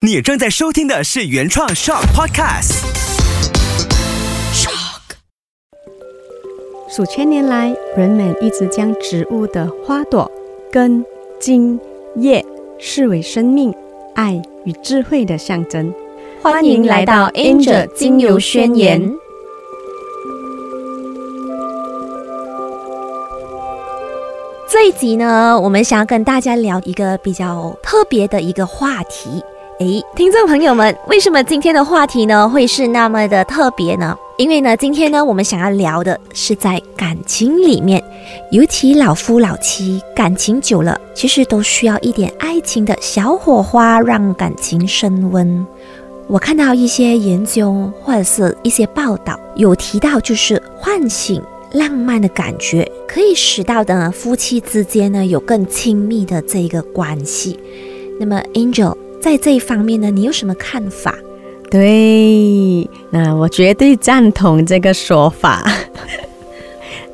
你正在收听的是原创 Shock Podcast。Shock。数千年来，人们一直将植物的花朵、根、茎、叶视为生命、爱与智慧的象征。欢迎来到 Angel 精油宣言。这一集呢，我们想要跟大家聊一个比较特别的一个话题。诶，听众朋友们，为什么今天的话题呢会是那么的特别呢？因为呢，今天呢，我们想要聊的是在感情里面，尤其老夫老妻感情久了，其实都需要一点爱情的小火花，让感情升温。我看到一些研究或者是一些报道，有提到就是唤醒浪漫的感觉，可以使到的夫妻之间呢有更亲密的这一个关系。那么，Angel 在这一方面呢，你有什么看法？对，那我绝对赞同这个说法。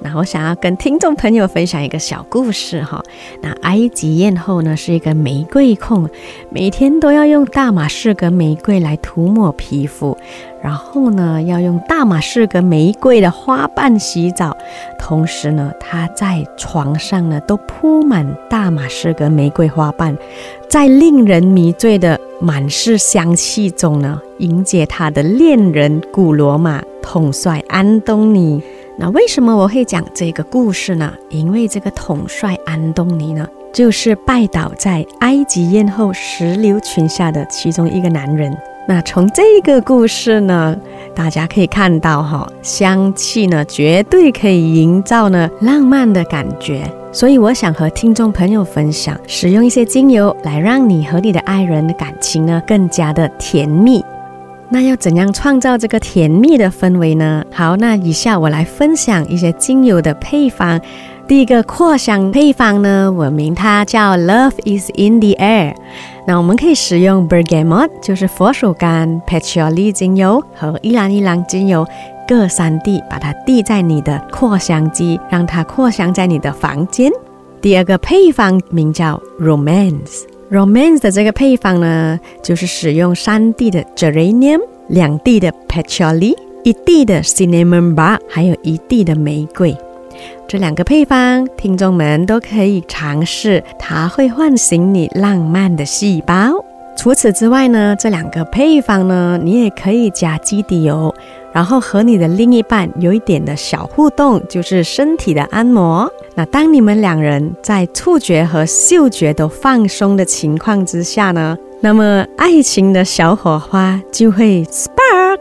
那我想要跟听众朋友分享一个小故事哈。那埃及艳后呢是一个玫瑰控，每天都要用大马士革玫瑰来涂抹皮肤，然后呢要用大马士革玫瑰的花瓣洗澡，同时呢她在床上呢都铺满大马士革玫瑰花瓣，在令人迷醉的满是香气中呢迎接她的恋人古罗马统帅安东尼。那为什么我会讲这个故事呢？因为这个统帅安东尼呢，就是拜倒在埃及艳后石榴裙下的其中一个男人。那从这个故事呢，大家可以看到哈，香气呢绝对可以营造呢浪漫的感觉。所以我想和听众朋友分享，使用一些精油来让你和你的爱人的感情呢更加的甜蜜。那要怎样创造这个甜蜜的氛围呢？好，那以下我来分享一些精油的配方。第一个扩香配方呢，我名它叫 Love is in the air。那我们可以使用 Bergamot，就是佛手柑、Patchouli 精油和依兰依兰精油各三滴，把它滴在你的扩香机，让它扩香在你的房间。第二个配方名叫 Romance。Romance 的这个配方呢，就是使用三滴的 Geranium，两滴的 Patchouli，一滴的 Cinnamon Bark，还有一滴的玫瑰。这两个配方，听众们都可以尝试，它会唤醒你浪漫的细胞。除此之外呢，这两个配方呢，你也可以加基底油，然后和你的另一半有一点的小互动，就是身体的按摩。那当你们两人在触觉和嗅觉都放松的情况之下呢，那么爱情的小火花就会 spark。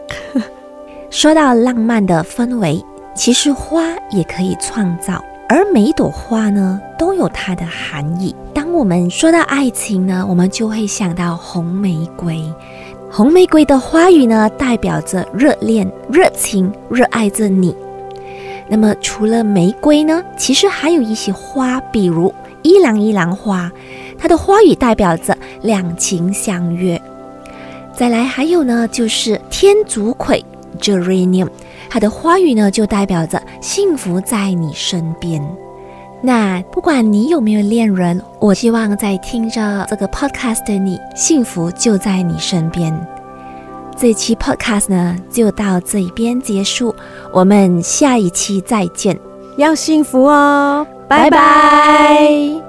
说到浪漫的氛围，其实花也可以创造，而每朵花呢都有它的含义。当我们说到爱情呢，我们就会想到红玫瑰。红玫瑰的花语呢，代表着热恋、热情、热爱着你。那么除了玫瑰呢，其实还有一些花，比如依兰依兰花，它的花语代表着两情相悦。再来还有呢，就是天竺葵 （Geranium），它的花语呢就代表着幸福在你身边。那不管你有没有恋人，我希望在听着这个 podcast 的你，幸福就在你身边。这期 podcast 呢就到这一边结束，我们下一期再见，要幸福哦，拜拜。